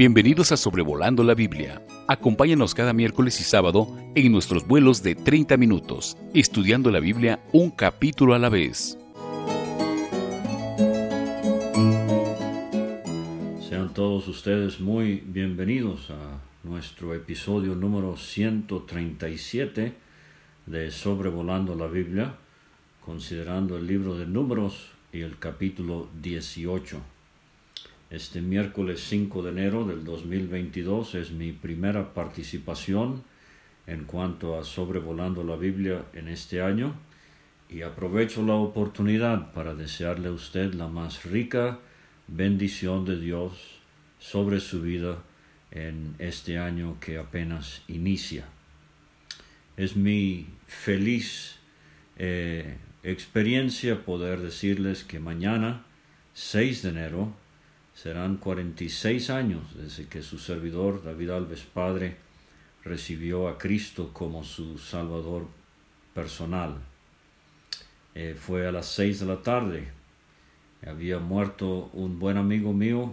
Bienvenidos a Sobrevolando la Biblia. Acompáñanos cada miércoles y sábado en nuestros vuelos de 30 minutos, estudiando la Biblia un capítulo a la vez. Sean todos ustedes muy bienvenidos a nuestro episodio número 137 de Sobrevolando la Biblia, considerando el libro de números y el capítulo 18. Este miércoles 5 de enero del 2022 es mi primera participación en cuanto a sobrevolando la Biblia en este año y aprovecho la oportunidad para desearle a usted la más rica bendición de Dios sobre su vida en este año que apenas inicia. Es mi feliz eh, experiencia poder decirles que mañana, 6 de enero, Serán 46 años desde que su servidor David Alves Padre recibió a Cristo como su Salvador personal. Eh, fue a las 6 de la tarde. Había muerto un buen amigo mío.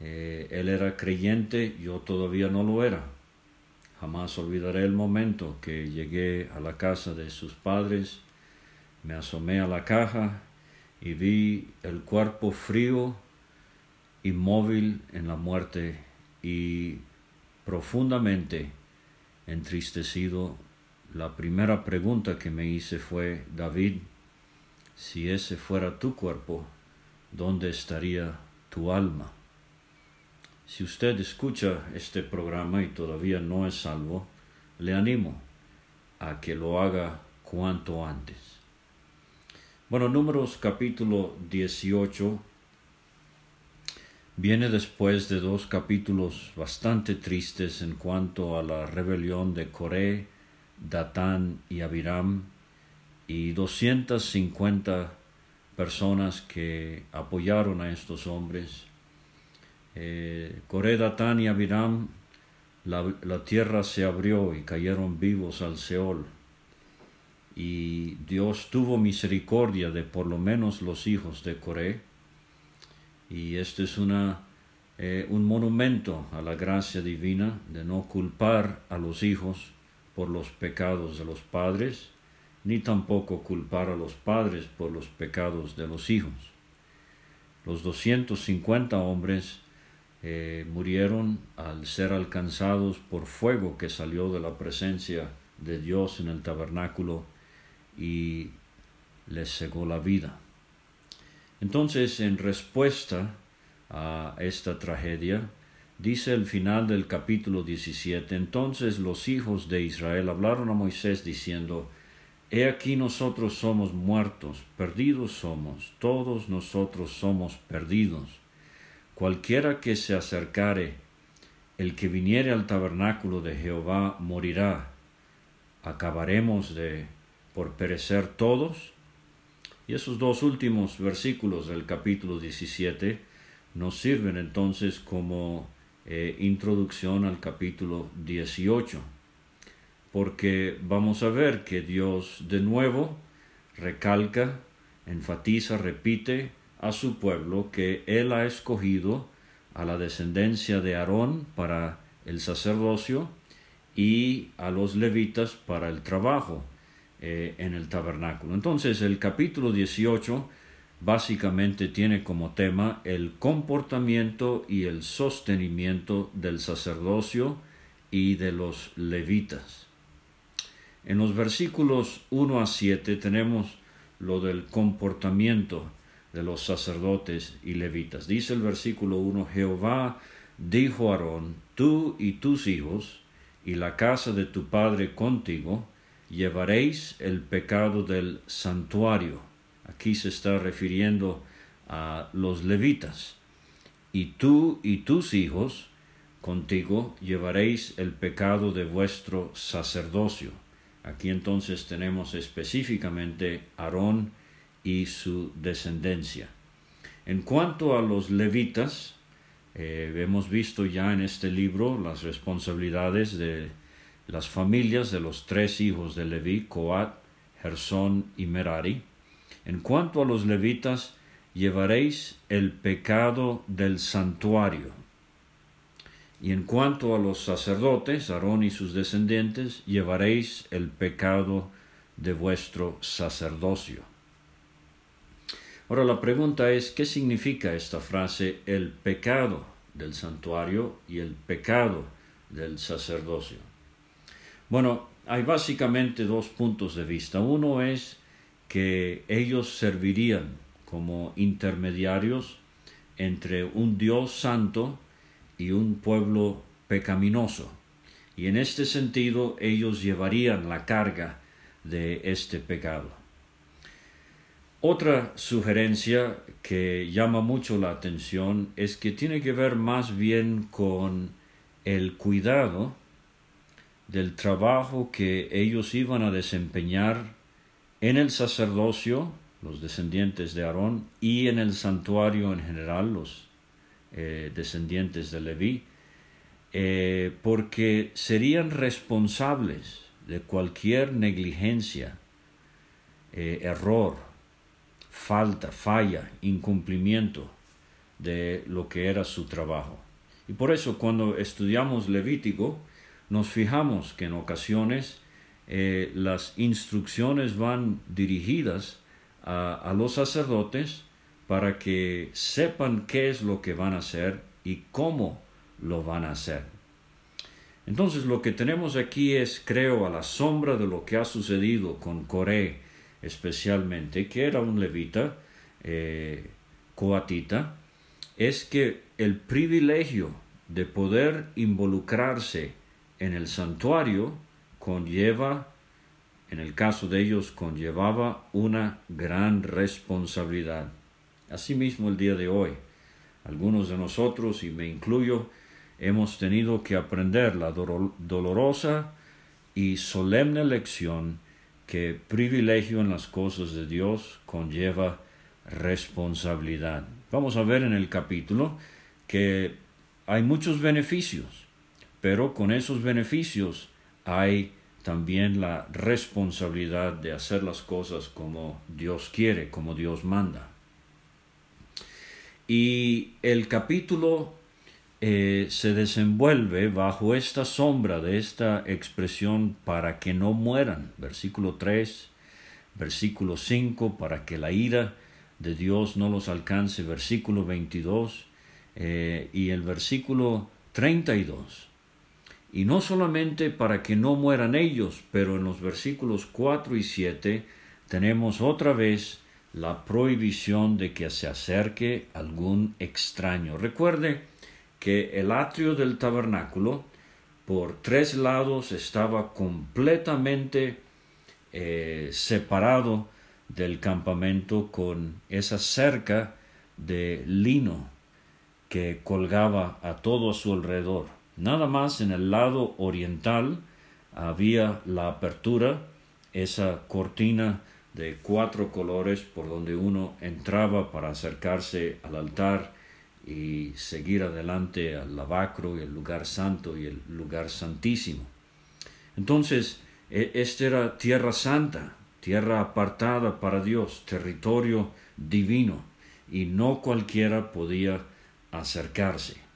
Eh, él era creyente, yo todavía no lo era. Jamás olvidaré el momento que llegué a la casa de sus padres, me asomé a la caja y vi el cuerpo frío inmóvil en la muerte y profundamente entristecido, la primera pregunta que me hice fue, David, si ese fuera tu cuerpo, ¿dónde estaría tu alma? Si usted escucha este programa y todavía no es salvo, le animo a que lo haga cuanto antes. Bueno, números capítulo 18 viene después de dos capítulos bastante tristes en cuanto a la rebelión de Coré, Datán y Abiram y 250 personas que apoyaron a estos hombres. Eh, Coré, Datán y Abiram, la, la tierra se abrió y cayeron vivos al Seol. Y Dios tuvo misericordia de por lo menos los hijos de Coré, y este es una, eh, un monumento a la gracia divina de no culpar a los hijos por los pecados de los padres, ni tampoco culpar a los padres por los pecados de los hijos. Los 250 hombres eh, murieron al ser alcanzados por fuego que salió de la presencia de Dios en el tabernáculo y les cegó la vida. Entonces, en respuesta a esta tragedia, dice el final del capítulo 17, entonces los hijos de Israel hablaron a Moisés diciendo, He aquí nosotros somos muertos, perdidos somos, todos nosotros somos perdidos. Cualquiera que se acercare, el que viniere al tabernáculo de Jehová morirá. ¿Acabaremos de por perecer todos? Y esos dos últimos versículos del capítulo 17 nos sirven entonces como eh, introducción al capítulo 18, porque vamos a ver que Dios de nuevo recalca, enfatiza, repite a su pueblo que Él ha escogido a la descendencia de Aarón para el sacerdocio y a los levitas para el trabajo eh, en el tabernáculo. Entonces el capítulo 18 básicamente tiene como tema el comportamiento y el sostenimiento del sacerdocio y de los levitas. En los versículos 1 a 7 tenemos lo del comportamiento de los sacerdotes y levitas. Dice el versículo 1, Jehová dijo a Aarón, tú y tus hijos y la casa de tu padre contigo, llevaréis el pecado del santuario. Aquí se está refiriendo a los levitas. Y tú y tus hijos contigo llevaréis el pecado de vuestro sacerdocio. Aquí entonces tenemos específicamente Aarón y su descendencia. En cuanto a los levitas, eh, hemos visto ya en este libro las responsabilidades de las familias de los tres hijos de Leví, Coat, Gersón y Merari. En cuanto a los levitas, llevaréis el pecado del santuario. Y en cuanto a los sacerdotes, Aarón y sus descendientes, llevaréis el pecado de vuestro sacerdocio. Ahora la pregunta es, ¿qué significa esta frase el pecado del santuario y el pecado del sacerdocio? Bueno, hay básicamente dos puntos de vista. Uno es que ellos servirían como intermediarios entre un Dios santo y un pueblo pecaminoso. Y en este sentido ellos llevarían la carga de este pecado. Otra sugerencia que llama mucho la atención es que tiene que ver más bien con el cuidado del trabajo que ellos iban a desempeñar en el sacerdocio, los descendientes de Aarón, y en el santuario en general, los eh, descendientes de Leví, eh, porque serían responsables de cualquier negligencia, eh, error, falta, falla, incumplimiento de lo que era su trabajo. Y por eso cuando estudiamos Levítico, nos fijamos que en ocasiones las instrucciones van dirigidas a los sacerdotes para que sepan qué es lo que van a hacer y cómo lo van a hacer. Entonces lo que tenemos aquí es, creo, a la sombra de lo que ha sucedido con Coré especialmente, que era un levita eh, coatita, es que el privilegio de poder involucrarse en el santuario conlleva, en el caso de ellos, conllevaba una gran responsabilidad. Asimismo el día de hoy, algunos de nosotros, y me incluyo, hemos tenido que aprender la dolorosa y solemne lección que privilegio en las cosas de Dios conlleva responsabilidad. Vamos a ver en el capítulo que hay muchos beneficios, pero con esos beneficios hay también la responsabilidad de hacer las cosas como Dios quiere, como Dios manda. Y el capítulo eh, se desenvuelve bajo esta sombra de esta expresión para que no mueran. Versículo 3, versículo 5, para que la ira de Dios no los alcance. Versículo 22 eh, y el versículo 32. Y no solamente para que no mueran ellos, pero en los versículos 4 y 7 tenemos otra vez la prohibición de que se acerque algún extraño. Recuerde que el atrio del tabernáculo por tres lados estaba completamente eh, separado del campamento con esa cerca de lino que colgaba a todo a su alrededor. Nada más en el lado oriental había la apertura, esa cortina de cuatro colores por donde uno entraba para acercarse al altar y seguir adelante al lavacro y el lugar santo y el lugar santísimo. Entonces, e, esta era tierra santa, tierra apartada para Dios, territorio divino, y no cualquiera podía acercarse.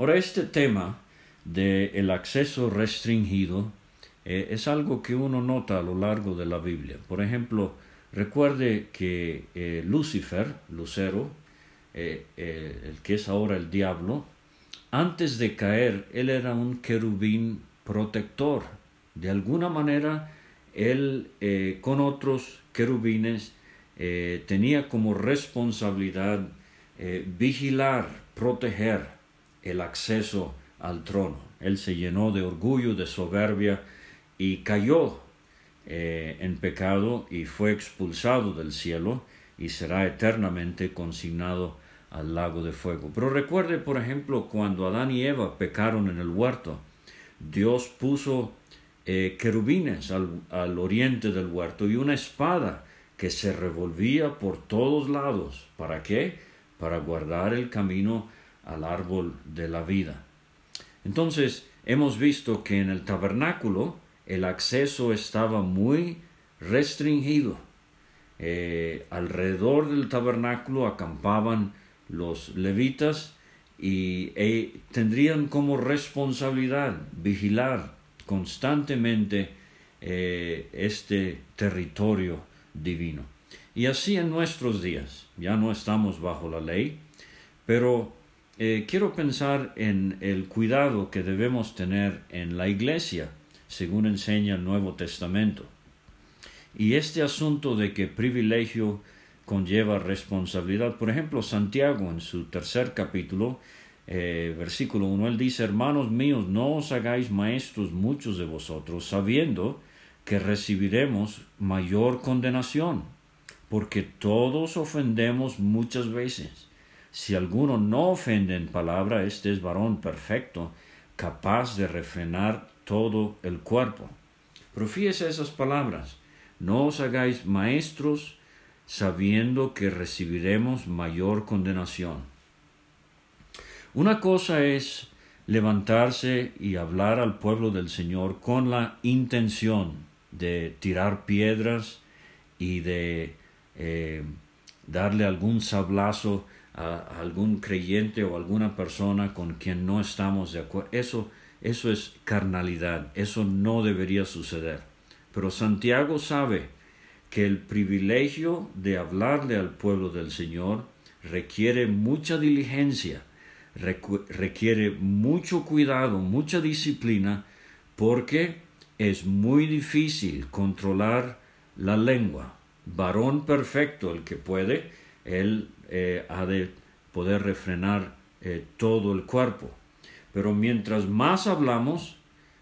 Ahora, este tema de el acceso restringido eh, es algo que uno nota a lo largo de la Biblia. Por ejemplo, recuerde que eh, Lucifer, Lucero, eh, el que es ahora el diablo, antes de caer, él era un querubín protector. De alguna manera, él con otros querubines tenía como responsabilidad vigilar, proteger el acceso al trono. Él se llenó de orgullo, de soberbia, y cayó eh, en pecado y fue expulsado del cielo y será eternamente consignado al lago de fuego. Pero recuerde, por ejemplo, cuando Adán y Eva pecaron en el huerto, Dios puso eh, querubines al, al oriente del huerto y una espada que se revolvía por todos lados. ¿Para qué? Para guardar el camino al árbol de la vida. Entonces, hemos visto que en el tabernáculo el acceso estaba muy restringido. Eh, alrededor del tabernáculo acampaban los levitas y e, tendrían como responsabilidad vigilar constantemente eh, este territorio divino. Y así en nuestros días, ya no estamos bajo la ley, pero eh, quiero pensar en el cuidado que debemos tener en la iglesia, según enseña el Nuevo Testamento. Y este asunto de que privilegio conlleva responsabilidad, por ejemplo, Santiago en su tercer capítulo, eh, versículo 1, él dice, hermanos míos, no os hagáis maestros muchos de vosotros, sabiendo que recibiremos mayor condenación, porque todos ofendemos muchas veces. Si alguno no ofende en palabra, este es varón perfecto, capaz de refrenar todo el cuerpo. Profíese esas palabras. No os hagáis maestros sabiendo que recibiremos mayor condenación. Una cosa es levantarse y hablar al pueblo del Señor con la intención de tirar piedras y de eh, darle algún sablazo a, algún creyente o alguna persona con quien no estamos de acuerdo. Eso, eso es carnalidad, eso no debería suceder. Pero Santiago sabe que el privilegio de hablarle al pueblo del Señor requiere mucha diligencia, requiere mucho cuidado, mucha disciplina, porque es muy difícil controlar la lengua. Varón perfecto el que puede, él eh, ha de poder refrenar eh, todo el cuerpo. Pero mientras más hablamos,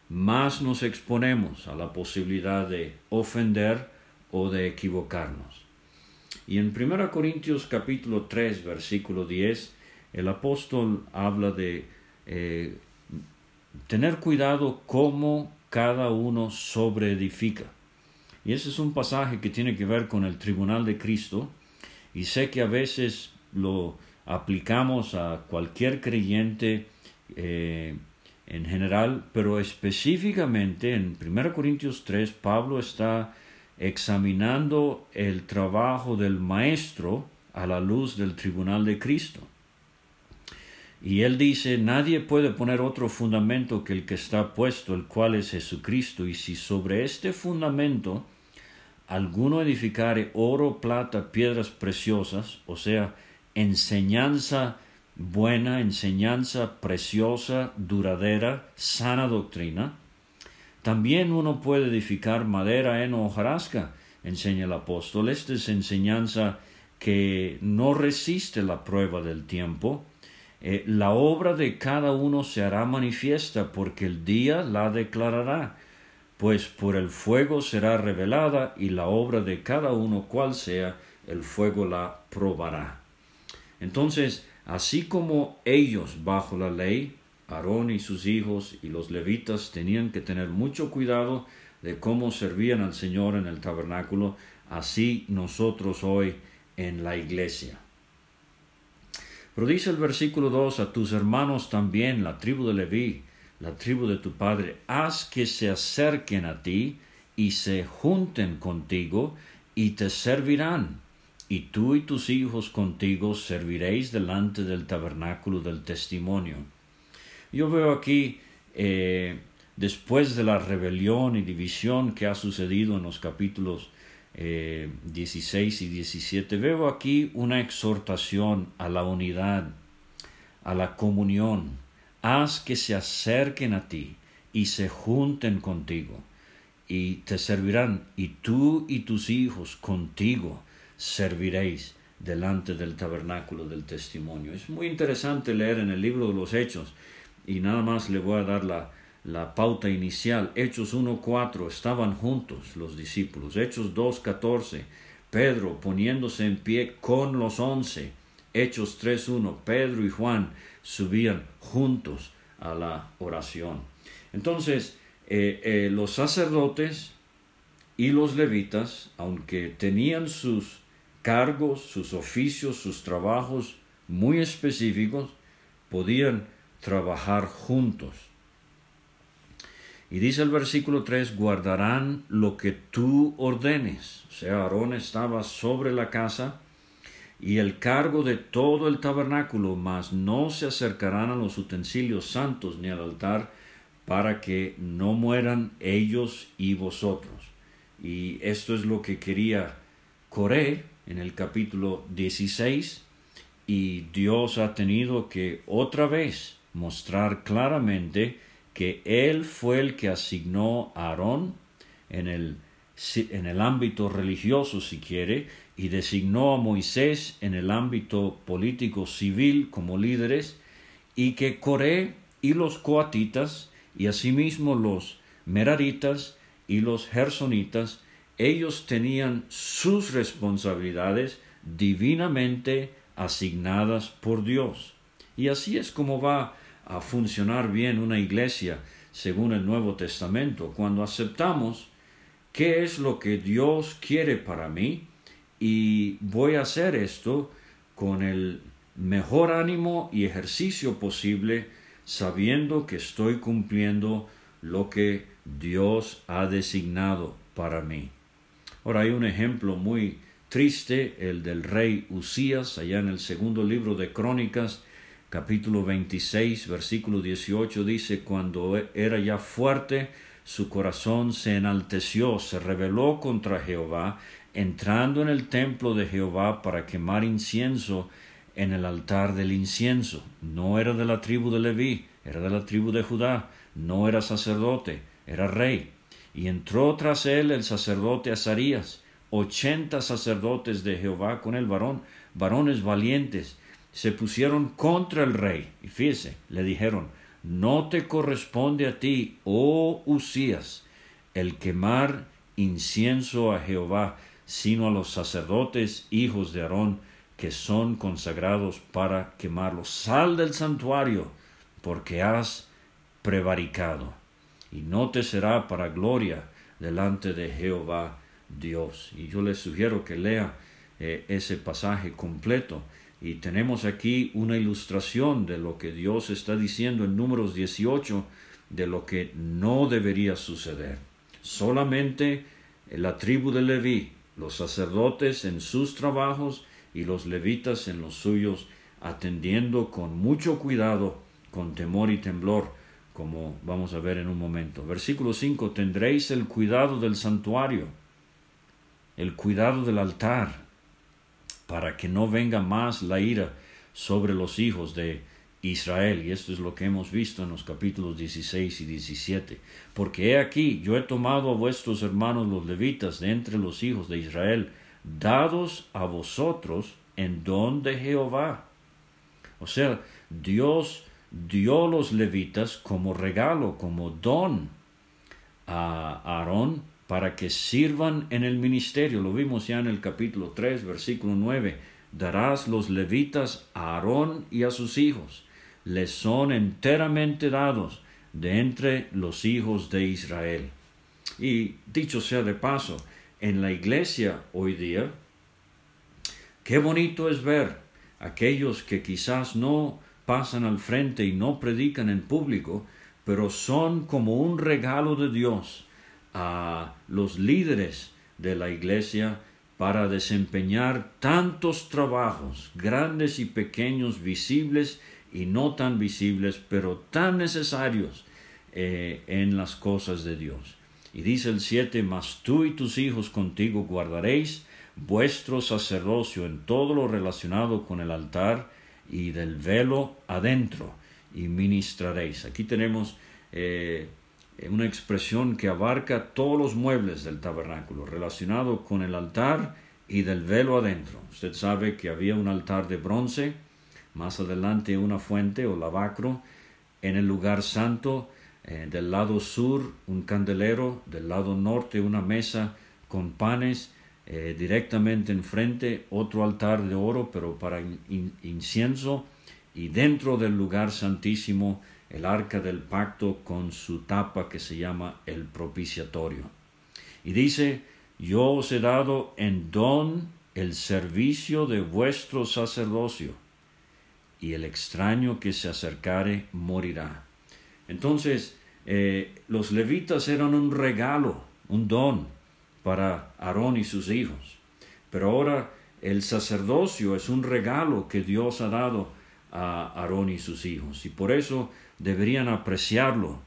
más nos exponemos a la posibilidad de ofender o de equivocarnos. Y en 1 Corintios capítulo 3 versículo 10 el apóstol habla de eh, tener cuidado cómo cada uno sobreedifica. Y ese es un pasaje que tiene que ver con el tribunal de Cristo y sé que a veces lo aplicamos a cualquier creyente eh, en general, pero específicamente en 1 Corintios 3 Pablo está examinando el trabajo del maestro a la luz del tribunal de Cristo. Y él dice, nadie puede poner otro fundamento que el que está puesto, el cual es Jesucristo, y si sobre este fundamento alguno edificare oro, plata, piedras preciosas, o sea, enseñanza buena, enseñanza preciosa, duradera, sana doctrina, también uno puede edificar madera, heno o jarasca, enseña el apóstol. Esta es enseñanza que no resiste la prueba del tiempo. Eh, la obra de cada uno se hará manifiesta porque el día la declarará pues por el fuego será revelada y la obra de cada uno cual sea, el fuego la probará. Entonces, así como ellos bajo la ley, Aarón y sus hijos y los levitas tenían que tener mucho cuidado de cómo servían al Señor en el tabernáculo, así nosotros hoy en la iglesia. Pero dice el versículo 2, a tus hermanos también, la tribu de Leví, la tribu de tu padre, haz que se acerquen a ti y se junten contigo y te servirán. Y tú y tus hijos contigo serviréis delante del tabernáculo del testimonio. Yo veo aquí, eh, después de la rebelión y división que ha sucedido en los capítulos eh, 16 y 17, veo aquí una exhortación a la unidad, a la comunión, haz que se acerquen a ti y se junten contigo y te servirán y tú y tus hijos contigo serviréis delante del tabernáculo del testimonio. Es muy interesante leer en el libro de los Hechos y nada más le voy a dar la, la pauta inicial. Hechos 1.4 estaban juntos los discípulos. Hechos 2.14 Pedro poniéndose en pie con los once. Hechos 3.1 Pedro y Juan subían juntos a la oración. Entonces, eh, eh, los sacerdotes y los levitas, aunque tenían sus cargos, sus oficios, sus trabajos muy específicos, podían trabajar juntos. Y dice el versículo 3, guardarán lo que tú ordenes. O sea, Aarón estaba sobre la casa y el cargo de todo el tabernáculo, mas no se acercarán a los utensilios santos ni al altar, para que no mueran ellos y vosotros. Y esto es lo que quería Coré en el capítulo 16, y Dios ha tenido que otra vez mostrar claramente que Él fue el que asignó a Aarón en el, en el ámbito religioso, si quiere, y designó a Moisés en el ámbito político civil como líderes, y que Coré y los coatitas, y asimismo los meraritas y los gersonitas, ellos tenían sus responsabilidades divinamente asignadas por Dios. Y así es como va a funcionar bien una iglesia según el Nuevo Testamento, cuando aceptamos qué es lo que Dios quiere para mí y voy a hacer esto con el mejor ánimo y ejercicio posible, sabiendo que estoy cumpliendo lo que Dios ha designado para mí. Ahora hay un ejemplo muy triste, el del rey Usías, allá en el segundo libro de Crónicas, capítulo 26, versículo 18, dice, cuando era ya fuerte, su corazón se enalteció, se rebeló contra Jehová, entrando en el templo de Jehová para quemar incienso en el altar del incienso. No era de la tribu de Leví, era de la tribu de Judá, no era sacerdote, era rey. Y entró tras él el sacerdote Azarías, ochenta sacerdotes de Jehová con el varón, varones valientes, se pusieron contra el rey. Y fíjese, le dijeron, no te corresponde a ti, oh Usías, el quemar incienso a Jehová, sino a los sacerdotes hijos de Aarón, que son consagrados para quemarlo. Sal del santuario, porque has prevaricado, y no te será para gloria delante de Jehová Dios. Y yo les sugiero que lea eh, ese pasaje completo y tenemos aquí una ilustración de lo que Dios está diciendo en números 18, de lo que no debería suceder. Solamente la tribu de Leví, los sacerdotes en sus trabajos y los levitas en los suyos, atendiendo con mucho cuidado, con temor y temblor, como vamos a ver en un momento. Versículo 5, tendréis el cuidado del santuario, el cuidado del altar, para que no venga más la ira sobre los hijos de Israel. Y esto es lo que hemos visto en los capítulos 16 y 17. Porque he aquí, yo he tomado a vuestros hermanos los levitas de entre los hijos de Israel, dados a vosotros en don de Jehová. O sea, Dios dio los levitas como regalo, como don a Aarón para que sirvan en el ministerio. Lo vimos ya en el capítulo 3, versículo 9. Darás los levitas a Aarón y a sus hijos. Les son enteramente dados de entre los hijos de Israel. Y dicho sea de paso, en la iglesia hoy día, qué bonito es ver aquellos que quizás no pasan al frente y no predican en público, pero son como un regalo de Dios a los líderes de la iglesia para desempeñar tantos trabajos, grandes y pequeños, visibles y no tan visibles, pero tan necesarios eh, en las cosas de Dios. Y dice el 7, mas tú y tus hijos contigo guardaréis vuestro sacerdocio en todo lo relacionado con el altar y del velo adentro y ministraréis. Aquí tenemos eh, una expresión que abarca todos los muebles del tabernáculo, relacionado con el altar y del velo adentro. Usted sabe que había un altar de bronce, más adelante una fuente o lavacro, en el lugar santo, eh, del lado sur un candelero, del lado norte una mesa con panes, eh, directamente enfrente otro altar de oro, pero para incienso, y dentro del lugar santísimo el arca del pacto con su tapa que se llama el propiciatorio. Y dice, yo os he dado en don el servicio de vuestro sacerdocio, y el extraño que se acercare morirá. Entonces, eh, los levitas eran un regalo, un don para Aarón y sus hijos. Pero ahora el sacerdocio es un regalo que Dios ha dado a Aarón y sus hijos y por eso deberían apreciarlo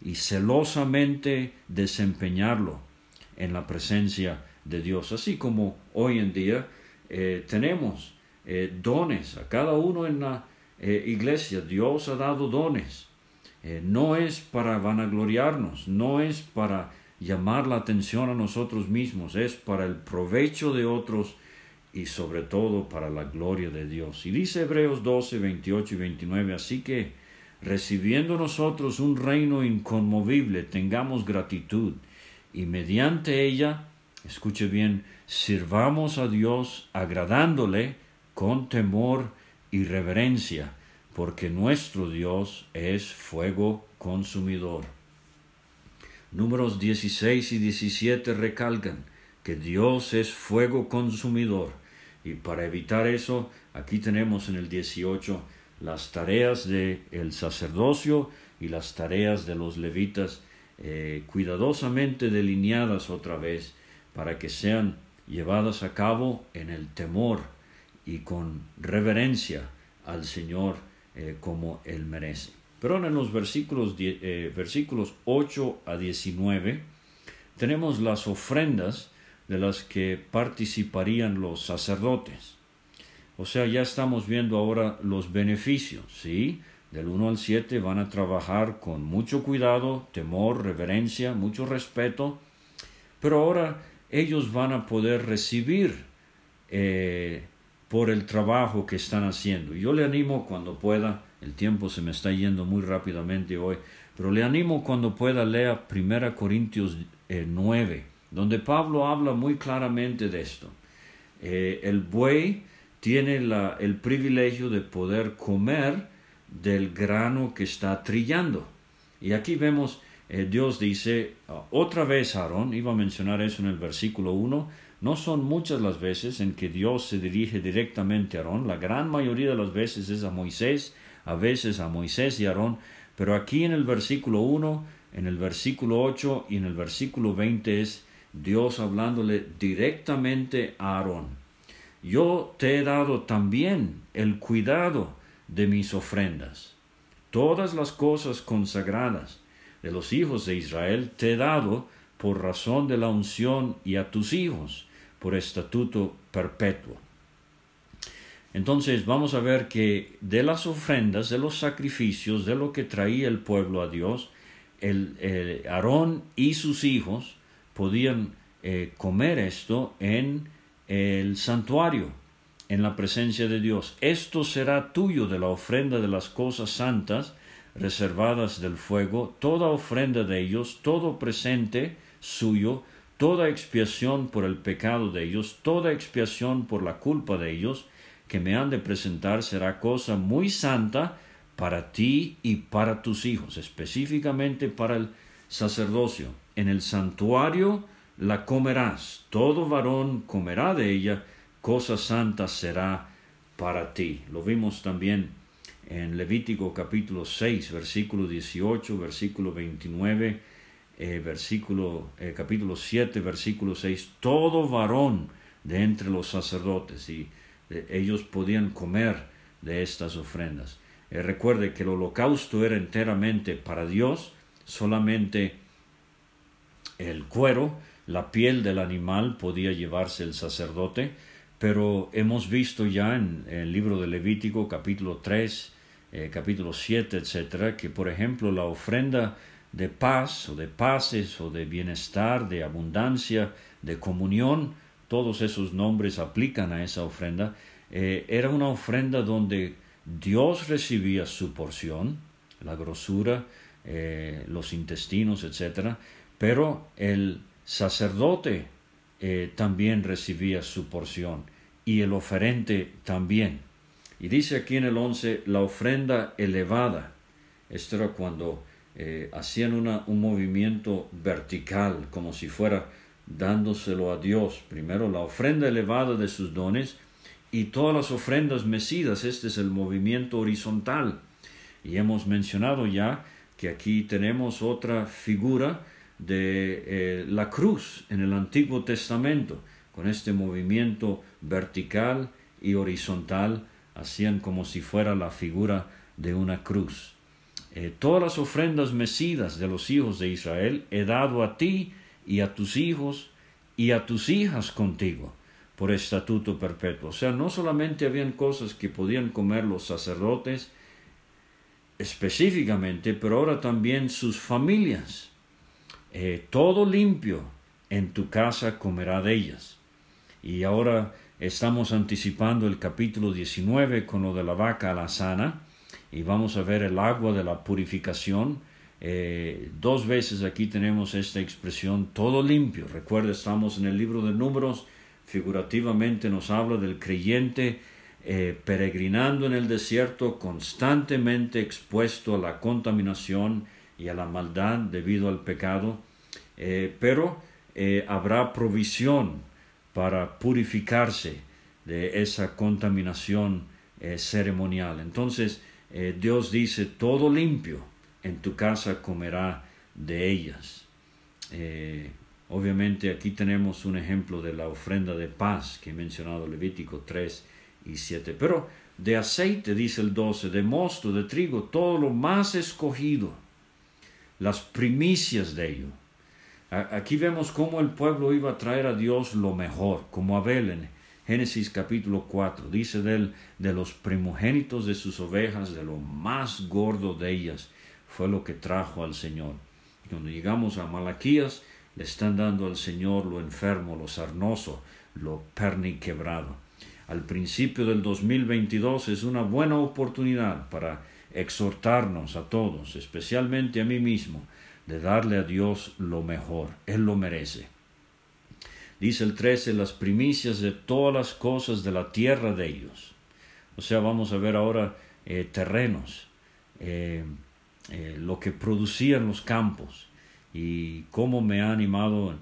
y celosamente desempeñarlo en la presencia de Dios, así como hoy en día eh, tenemos eh, dones a cada uno en la eh, iglesia, Dios ha dado dones. no es para vanagloriarnos, no es para llamar la atención a nosotros mismos, es para el provecho de otros y sobre todo para la gloria de Dios. Y dice Hebreos 12, 28 y 29, así que recibiendo nosotros un reino inconmovible, tengamos gratitud y mediante ella, escuche bien, sirvamos a Dios agradándole con temor y reverencia, porque nuestro Dios es fuego consumidor. Números 16 y 17 recalcan que Dios es fuego consumidor y para evitar eso, aquí tenemos en el 18 las tareas del el sacerdocio y las tareas de los levitas eh, cuidadosamente delineadas otra vez para que sean llevadas a cabo en el temor y con reverencia al Señor eh, como Él merece. Pero en los versículos, eh, versículos 8 a 19 tenemos las ofrendas de las que participarían los sacerdotes. O sea, ya estamos viendo ahora los beneficios, ¿sí? Del 1 al 7 van a trabajar con mucho cuidado, temor, reverencia, mucho respeto, pero ahora ellos van a poder recibir eh, por el trabajo que están haciendo. Yo le animo cuando pueda, el tiempo se me está yendo muy rápidamente hoy, pero le animo cuando pueda leer 1 Corintios 9, eh, donde Pablo habla muy claramente de esto. Eh, el buey tiene el privilegio de poder comer del grano que está trillando. Y aquí vemos, eh, Dios dice, ah, otra vez Aarón, iba a mencionar eso en el versículo 1, no son muchas las veces en que Dios se dirige directamente a Aarón, la gran mayoría de las veces es a Moisés, a veces a Moisés y Aarón, pero aquí en el versículo 1, en el versículo 8 y en el versículo 20 es Dios hablándole directamente a Aarón. Yo te he dado también el cuidado de mis ofrendas. Todas las cosas consagradas de los hijos de Israel te he dado por razón de la unción y a tus hijos por estatuto perpetuo. Entonces vamos a ver que de las ofrendas, de los sacrificios, de lo que traía el pueblo a Dios, el, Aarón y sus hijos podían eh, comer esto en el santuario, en la presencia de Dios. Esto será tuyo de la ofrenda de las cosas santas reservadas del fuego, toda ofrenda de ellos, todo presente suyo, toda expiación por el pecado de ellos, toda expiación por la culpa de ellos, que me han de presentar será cosa muy santa para ti y para tus hijos, específicamente para el sacerdocio. En el santuario la comerás, todo varón comerá de ella, cosa santa será para ti. Lo vimos también en Levítico capítulo 6, versículo 18, versículo 29, eh, versículo, eh, capítulo 7, versículo 6, todo varón de entre los sacerdotes y eh, ellos podían comer de estas ofrendas. recuerde que el holocausto era enteramente para Dios, solamente el cuero, la piel del animal podía llevarse el sacerdote, pero hemos visto ya en, el libro de Levítico capítulo 3, eh, capítulo 7, etcétera, que por ejemplo la ofrenda de paz o de paces o de bienestar, de abundancia, de comunión, todos esos nombres aplican a esa ofrenda, eh, era una ofrenda donde Dios recibía su porción, la grosura, eh, los intestinos, etcétera, pero el sacerdote eh, también recibía su porción y el oferente también. Y dice aquí en el 11, la ofrenda elevada. Esto era cuando eh, hacían una, un movimiento vertical, como si fuera dándoselo a Dios. Primero la ofrenda elevada de sus dones y todas las ofrendas mecidas. Este es el movimiento horizontal. Y hemos mencionado ya que aquí tenemos otra figura de eh, la cruz en el Antiguo Testamento, con este movimiento vertical y horizontal, hacían como si fuera la figura de una cruz. Eh, todas las ofrendas mecidas de los hijos de Israel he dado a ti y a tus hijos y a tus hijas contigo por estatuto perpetuo. O sea, no solamente habían cosas que podían comer los sacerdotes específicamente, pero ahora también sus familias. Eh, todo limpio en tu casa comerá de ellas. Y ahora estamos anticipando el capítulo 19 con lo de la vaca a la sana y vamos a ver el agua de la purificación. Eh, dos veces aquí tenemos esta expresión todo limpio. Recuerda, estamos en el libro de números, figurativamente nos habla del creyente eh, peregrinando en el desierto, constantemente expuesto a la contaminación y a la maldad debido al pecado, eh, pero habrá provisión para purificarse de esa contaminación ceremonial. Entonces, eh, Dios dice, todo limpio en tu casa comerá de ellas. Eh, obviamente aquí tenemos un ejemplo de la ofrenda de paz que he mencionado Levítico 3 y 7. Pero de aceite, dice el 12, de mosto, de trigo, todo lo más escogido, las primicias de ello. Aquí vemos cómo el pueblo iba a traer a Dios lo mejor, como Abel en Génesis capítulo 4 dice de él, de los primogénitos de sus ovejas, de lo más gordo de ellas, fue lo que trajo al Señor. Cuando llegamos a Malaquías, le están dando al Señor lo enfermo, lo sarnoso, lo perniquebrado. Al principio del 2022 es una buena oportunidad para exhortarnos a todos, especialmente a mí mismo, de darle a Dios lo mejor. Él lo merece. Dice el 13, las primicias de todas las cosas de la tierra de ellos. O sea, vamos a ver ahora eh, terrenos, eh, eh, lo que producían los campos y cómo me ha animado,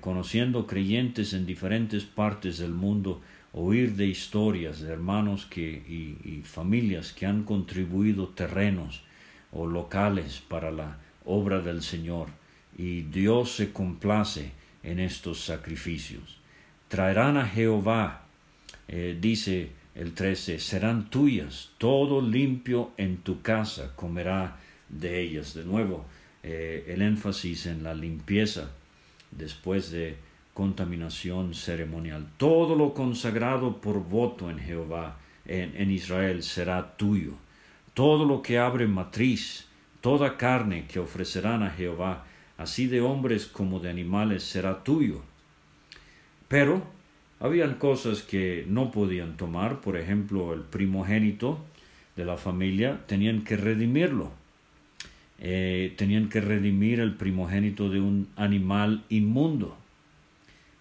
conociendo creyentes en diferentes partes del mundo, oír de historias de hermanos que, y, y familias que han contribuido terrenos o locales para la obra del Señor. Y Dios se complace en estos sacrificios. Traerán a Jehová, eh, dice el 13, serán tuyas, todo limpio en tu casa comerá de ellas. De nuevo, eh, el énfasis en la limpieza después de contaminación ceremonial. Todo lo consagrado por voto en Jehová, en, en Israel, será tuyo. Todo lo que abre matriz, toda carne que ofrecerán a Jehová, así de hombres como de animales será tuyo. Pero habían cosas que no podían tomar, por ejemplo, el primogénito de la familia, tenían que redimirlo. Eh, tenían que redimir el primogénito de un animal inmundo.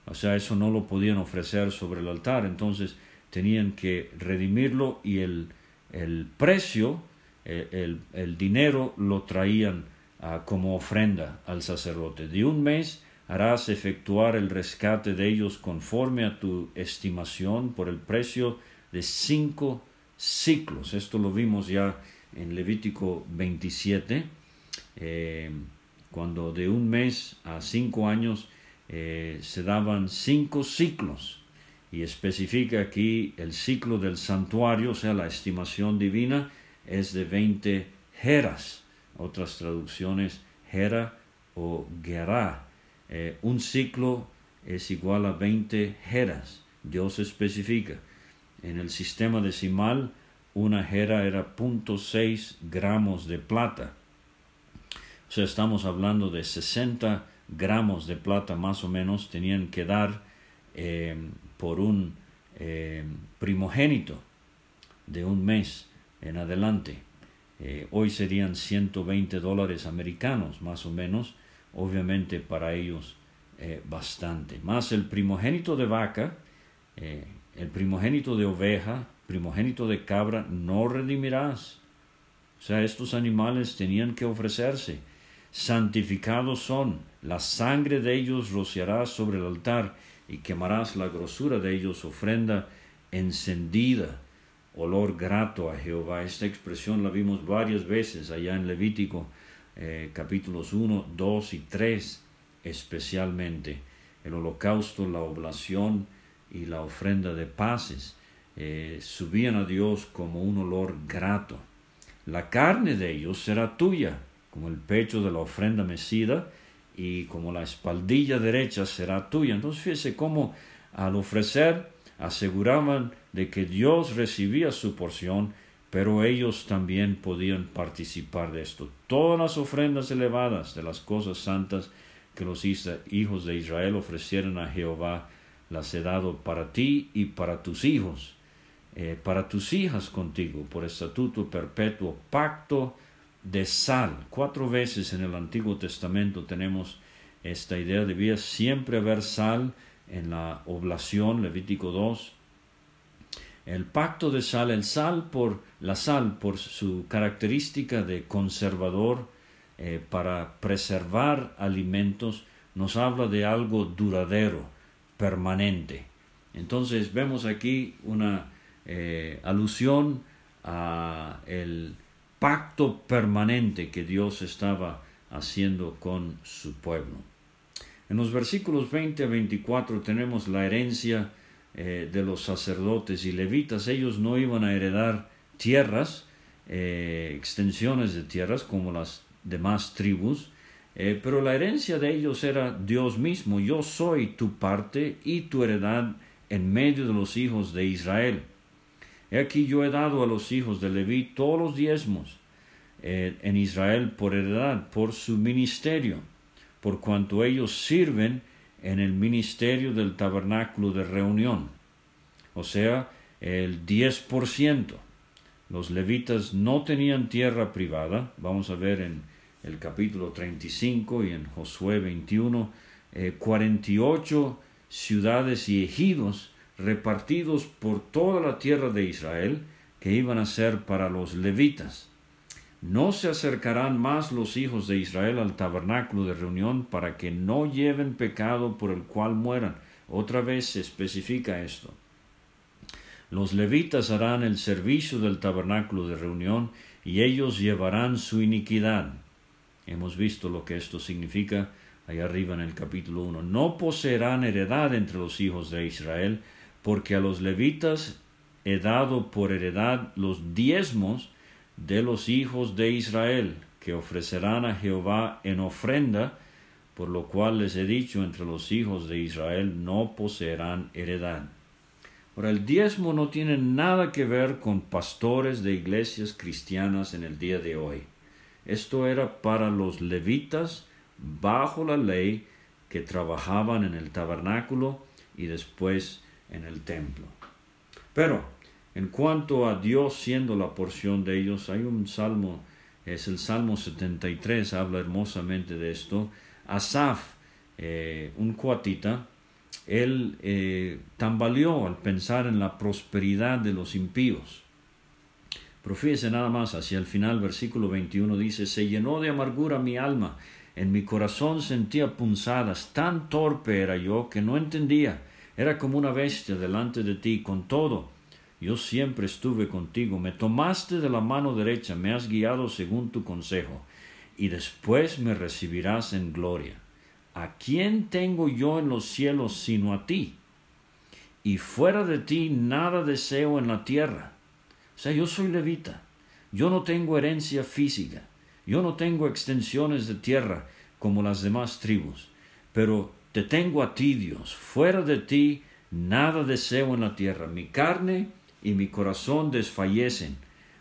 O sea, eso no lo podían ofrecer sobre el altar, entonces tenían que redimirlo y el, el precio, eh, el, el dinero lo traían como ofrenda al sacerdote. De un mes harás efectuar el rescate de ellos conforme a tu estimación por el precio de cinco ciclos. Esto lo vimos ya en Levítico 27, eh, cuando de un mes a cinco años eh, se daban cinco ciclos. Y especifica aquí el ciclo del santuario, o sea, la estimación divina es de 20 jeras otras traducciones, Hera o Gerá. Eh, un ciclo es igual a 20 Heras. Dios especifica. En el sistema decimal, una Hera era 0.6 gramos de plata. O sea, estamos hablando de 60 gramos de plata más o menos tenían que dar eh, por un eh, primogénito de un mes en adelante. Eh, hoy serían 120 dólares americanos, más o menos, obviamente para ellos eh, bastante. Más el primogénito de vaca, eh, el primogénito de oveja, primogénito de cabra, no redimirás. O sea, estos animales tenían que ofrecerse. Santificados son, la sangre de ellos rociarás sobre el altar y quemarás la grosura de ellos ofrenda encendida olor grato a Jehová. Esta expresión la vimos varias veces allá en Levítico eh, capítulos 1, 2 y 3 especialmente. el holocausto, la oblación y la ofrenda de paces eh, subían a Dios como un olor grato. La carne de ellos será tuya, como el pecho de la ofrenda mecida, y como la espaldilla derecha será tuya. Entonces fíjese cómo al ofrecer aseguraban de que Dios recibía su porción, pero ellos también podían participar de esto. Todas las ofrendas elevadas de las cosas santas que los hijos de Israel ofrecieron a Jehová, las he dado para ti y para tus hijos, eh, para tus hijas contigo, por estatuto perpetuo, pacto de sal. Cuatro veces en el Antiguo Testamento tenemos esta idea, debía siempre haber sal en la oblación, Levítico 2. El pacto de sal, el sal por la sal por su característica de conservador eh, para preservar alimentos, nos habla de algo duradero, permanente. Entonces vemos aquí una eh, alusión a el pacto permanente que Dios estaba haciendo con su pueblo. En los versículos 20 a 24 tenemos la herencia eh, de los sacerdotes y levitas. Ellos no iban a heredar tierras, eh, extensiones de tierras como las demás tribus, eh, pero la herencia de ellos era Dios mismo. Yo soy tu parte y tu heredad en medio de los hijos de Israel. He aquí yo he dado a los hijos de Leví todos los diezmos en Israel por heredad, por su ministerio, por cuanto ellos sirven en el ministerio del tabernáculo de reunión. O sea, el 10%. Los levitas no tenían tierra privada, vamos a ver en el capítulo 35 y en Josué 21, 48 eh, ciudades y ejidos repartidos por toda la tierra de Israel, que iban a ser para los levitas. No se acercarán más los hijos de Israel al tabernáculo de reunión para que no lleven pecado por el cual mueran. Otra vez se especifica esto. Los levitas harán el servicio del tabernáculo de reunión y ellos llevarán su iniquidad. Hemos visto lo que esto significa allá arriba en el capítulo 1. No poseerán heredad entre los hijos de Israel, porque a los levitas he dado por heredad los diezmos de los hijos de Israel, que ofrecerán a Jehová en ofrenda, por lo cual les he dicho entre los hijos de Israel no poseerán heredad. Ahora, el diezmo no tiene nada que ver con pastores de iglesias cristianas en el día de hoy. Esto era para los levitas bajo la ley que trabajaban en el tabernáculo y después en el templo. Pero en cuanto a Dios siendo la porción de ellos, hay un salmo, es el Salmo 73, habla hermosamente de esto. Asaf, eh, un cuatita, él eh, tambaleó al pensar en la prosperidad de los impíos. Profíese nada más, hacia el final, versículo 21 dice, se llenó de amargura mi alma, en mi corazón sentía punzadas, tan torpe era yo que no entendía era como una bestia delante de ti, con todo. Yo siempre estuve contigo, me tomaste de la mano derecha, me has guiado según tu consejo, y después me recibirás en gloria. ¿A quién tengo yo en los cielos sino a ti? Y fuera de ti nada deseo en la tierra. O sea, yo soy levita, yo no tengo herencia física, yo no tengo extensiones de tierra como las demás tribus, pero te tengo a ti, Dios. Fuera de ti nada deseo en la tierra. Mi carne y mi corazón desfallecen,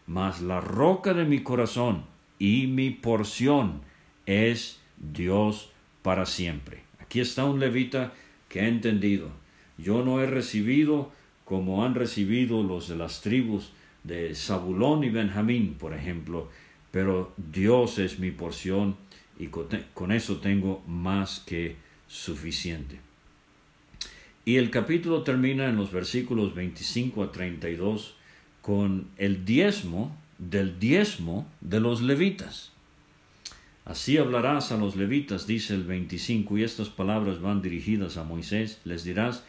mas la roca de mi corazón y mi porción es Dios para siempre. Aquí está un levita que ha entendido. Yo no he recibido como han recibido los de las tribus de Zabulón y Benjamín, por ejemplo, pero Dios es mi porción y con eso tengo más que suficiente. Y el capítulo termina en los versículos 25 a 32 con el diezmo del diezmo de los levitas. Así hablarás a los levitas, dice el 25, y estas palabras van dirigidas a Moisés, les dirás,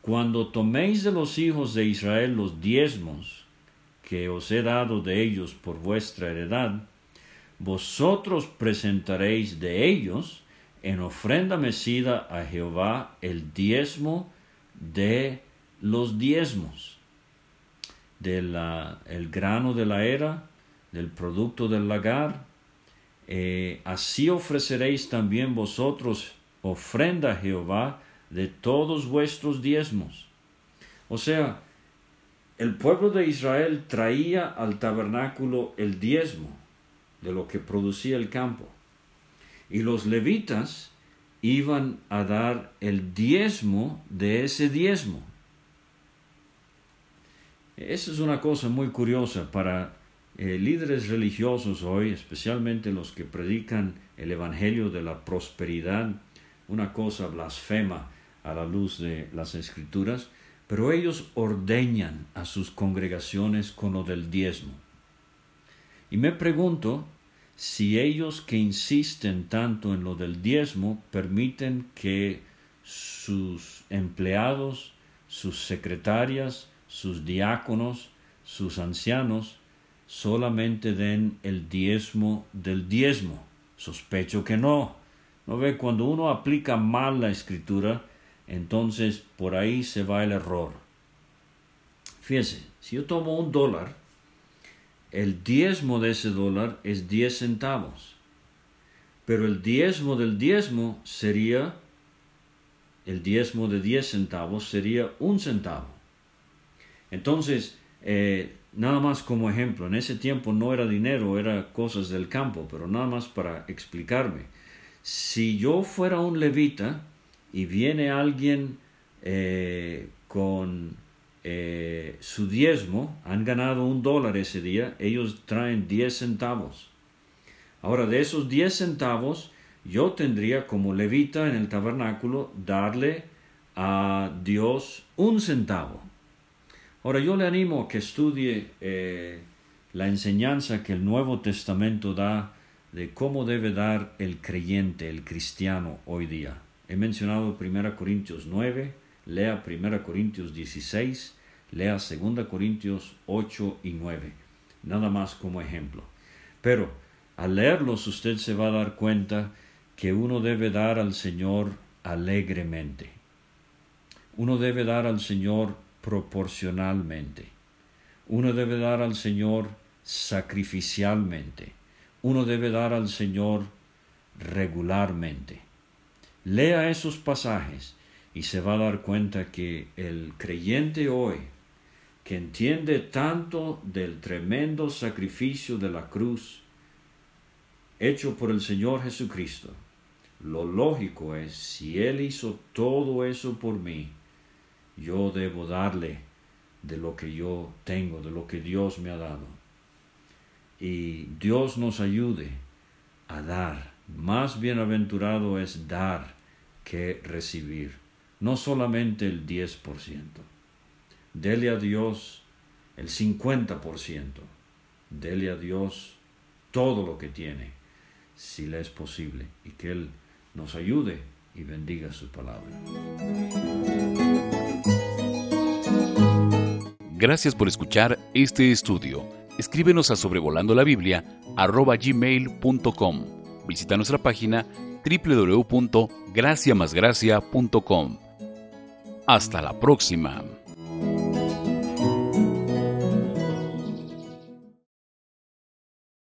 cuando toméis de los hijos de Israel los diezmos que os he dado de ellos por vuestra heredad, vosotros presentaréis de ellos en ofrenda mecida a Jehová el diezmo de los diezmos, del el grano de la era, del producto del lagar. Eh, así ofreceréis también vosotros ofrenda a Jehová de todos vuestros diezmos. O sea, el pueblo de Israel traía al tabernáculo el diezmo de lo que producía el campo. Y los levitas iban a dar el diezmo de ese diezmo. Esa es una cosa muy curiosa para eh, líderes religiosos hoy, especialmente los que predican el Evangelio de la prosperidad, una cosa blasfema a la luz de las escrituras, pero ellos ordeñan a sus congregaciones con lo del diezmo. Y me pregunto si ellos que insisten tanto en lo del diezmo permiten que sus empleados, sus secretarias, sus diáconos, sus ancianos, solamente den el diezmo del diezmo. Sospecho que no. ¿No ve? Cuando uno aplica mal la escritura, entonces por ahí se va el error. Fíjense, si yo tomo un dólar, el diezmo de ese dólar es 10 centavos. Pero el diezmo del diezmo sería, el diezmo de 10 centavos sería un centavo. Entonces, eh, nada más como ejemplo, en ese tiempo no era dinero, era cosas del campo, pero nada más para explicarme. Si yo fuera un levita y viene alguien eh, con eh, su diezmo, han ganado un dólar ese día, ellos traen 10 centavos. Ahora, de esos 10 centavos, yo tendría como levita en el tabernáculo darle a Dios un centavo. Ahora, yo le animo a que estudie eh, la enseñanza que el Nuevo Testamento da de cómo debe dar el creyente, el cristiano hoy día. He mencionado 1 Corintios 9, lea 1 Corintios 16, lea 2 Corintios 8 y 9, nada más como ejemplo. Pero al leerlos usted se va a dar cuenta que uno debe dar al Señor alegremente. Uno debe dar al Señor proporcionalmente. Uno debe dar al Señor sacrificialmente. Uno debe dar al Señor regularmente. Lea esos pasajes y se va a dar cuenta que el creyente hoy que entiende tanto del tremendo sacrificio de la cruz hecho por el Señor Jesucristo, lo lógico es, si Él hizo todo eso por mí, yo debo darle de lo que yo tengo, de lo que Dios me ha dado. Y Dios nos ayude a dar. Más bienaventurado es dar que recibir. No solamente el 10% dele a Dios el 50%, dele a Dios todo lo que tiene, si le es posible, y que Él nos ayude y bendiga su palabra. Gracias por escuchar este estudio. Escríbenos a sobrevolando la Biblia gmail.com. Visita nuestra página www.graciamasgracia.com. Hasta la próxima.